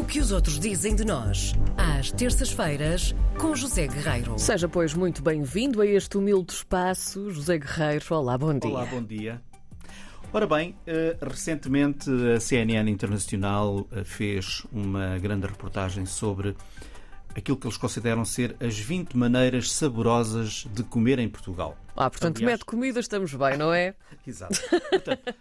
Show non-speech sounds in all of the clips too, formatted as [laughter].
O que os outros dizem de nós, às terças-feiras, com José Guerreiro. Seja, pois, muito bem-vindo a este humilde espaço. José Guerreiro, olá, bom dia. Olá, bom dia. Ora bem, eh, recentemente a CNN Internacional eh, fez uma grande reportagem sobre aquilo que eles consideram ser as 20 maneiras saborosas de comer em Portugal. Ah, portanto, Aliás- mete comida, estamos bem, não é? [laughs] Exato. Portanto,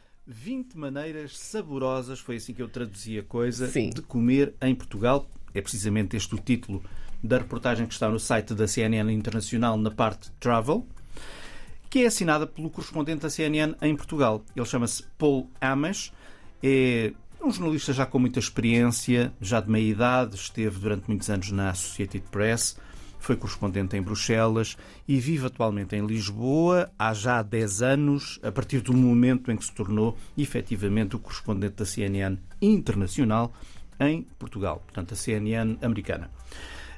20 maneiras saborosas, foi assim que eu traduzi a coisa, Sim. de comer em Portugal. É precisamente este o título da reportagem que está no site da CNN Internacional na parte Travel, que é assinada pelo correspondente da CNN em Portugal. Ele chama-se Paul Amas, é um jornalista já com muita experiência, já de meia idade, esteve durante muitos anos na Associated Press, foi correspondente em Bruxelas e vive atualmente em Lisboa há já 10 anos, a partir do momento em que se tornou efetivamente o correspondente da CNN internacional em Portugal, portanto a CNN americana.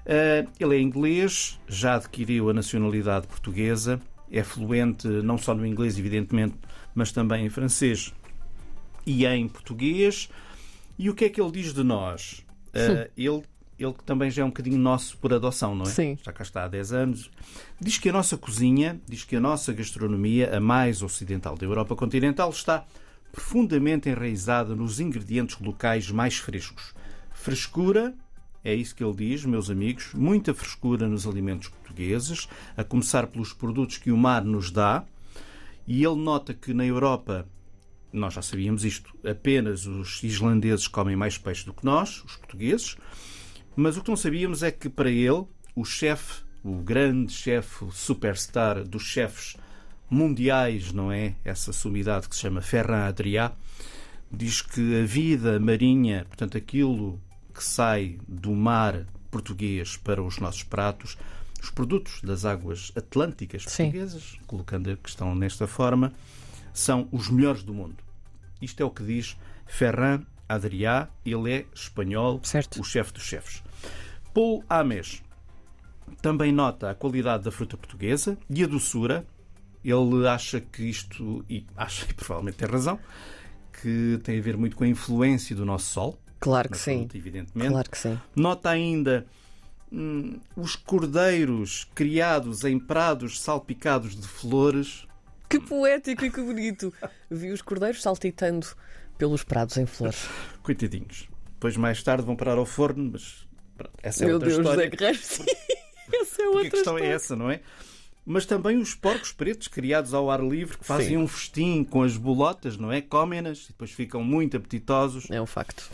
Eh, Ele é inglês, já adquiriu a nacionalidade portuguesa, é fluente não só no inglês, evidentemente, mas também em francês e em português. E o que é que ele diz de nós? Eh, ele, ele que também já é um bocadinho nosso por adoção, não é? Sim. Já cá está há 10 anos. Diz que a nossa cozinha, diz que a nossa gastronomia, a mais ocidental da Europa continental, está profundamente enraizada nos ingredientes locais mais frescos. Frescura, é isso que ele diz, meus amigos, muita frescura nos alimentos portugueses, a começar pelos produtos que o mar nos dá. E ele nota que na Europa, nós já sabíamos isto, apenas os islandeses comem mais peixe do que nós, os portugueses. Mas o que não sabíamos é que para ele, o chefe, o grande chefe, o superstar dos chefes mundiais, não é? Essa sumidade que se chama Ferran Adrià, diz que a vida marinha, portanto, aquilo que sai do mar português para os nossos pratos, os produtos das águas atlânticas Sim. portuguesas, colocando a questão nesta forma, são os melhores do mundo. Isto é o que diz Ferran Adrià, ele é espanhol, Certo. o chefe dos chefes. Paul Ames também nota a qualidade da fruta portuguesa e a doçura. Ele acha que isto, e acha [laughs] e provavelmente tem razão, que tem a ver muito com a influência do nosso sol. Claro que sim. fruta, evidentemente. Claro que sim. Nota ainda hum, os cordeiros criados em prados salpicados de flores. Que poético e que bonito. Vi os cordeiros saltitando pelos prados em flores. [laughs] Coitadinhos. Depois, mais tarde, vão parar ao forno, mas pronto, essa é Meu outra Deus, história. José Guerreiro, sim. [laughs] Essa é Porque outra a questão história. é essa, não é? Mas também os porcos pretos criados ao ar livre que fazem Sim. um festim com as bolotas, não é? Comem-nas e depois ficam muito apetitosos. É um facto.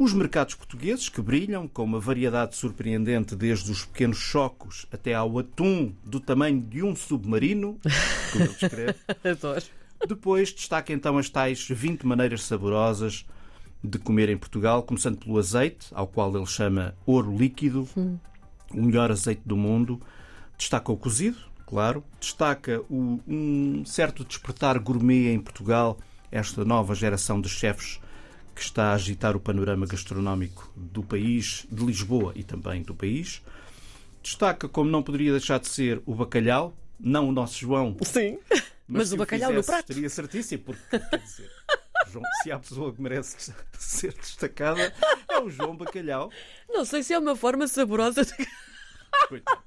Os mercados portugueses que brilham com uma variedade surpreendente, desde os pequenos chocos até ao atum do tamanho de um submarino, como ele descreve. [laughs] Adoro. Depois destaca então as tais 20 maneiras saborosas de comer em Portugal, começando pelo azeite, ao qual ele chama ouro líquido, o melhor azeite do mundo. Destaca o cozido, claro. Destaca o, um certo despertar gourmet em Portugal, esta nova geração de chefes que está a agitar o panorama gastronómico do país, de Lisboa e também do país. Destaca, como não poderia deixar de ser, o bacalhau, não o nosso João, Sim. Mas se o bacalhau no fizesse, prato. Estaria certíssimo, porque, quer dizer, João, se há pessoa que merece [laughs] ser destacada, é o João Bacalhau. Não sei se é uma forma saborosa de. Coitado.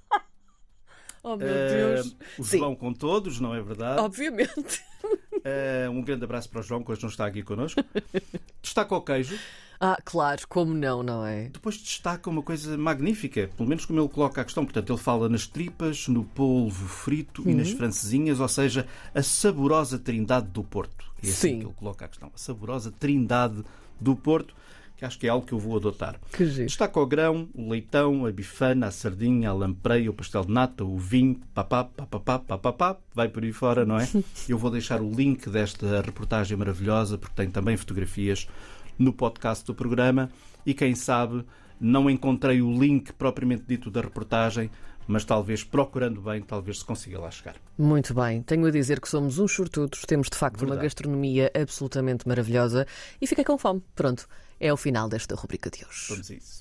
Oh, meu Deus. o Sim. João com todos, não é verdade? Obviamente. Ah, um grande abraço para o João, que hoje não está aqui connosco. [laughs] Destaca o queijo. Ah, claro, como não, não é? Depois destaca uma coisa magnífica, pelo menos como ele coloca a questão. Portanto, ele fala nas tripas, no polvo frito e Uhum. nas francesinhas, ou seja, a saborosa trindade do Porto. É assim Sim. que ele coloca a questão. A saborosa trindade do Porto, que acho que é algo que eu vou adotar. Que giro. Destaca o grão, o leitão, a bifana, a sardinha, a lampreia, o pastel de nata, o vinho, papá, papapá, papapá, vai por aí fora, não é? [laughs] Eu vou deixar o link desta reportagem maravilhosa, porque tem também fotografias no podcast do programa e quem sabe não encontrei o link propriamente dito da reportagem, mas talvez procurando bem, talvez se consiga lá chegar. Muito bem, tenho a dizer que somos uns sortudos, temos de facto uma Verdade. gastronomia absolutamente maravilhosa e fiquei com fome. Pronto, é o final desta rubrica de hoje. Vamos a isso.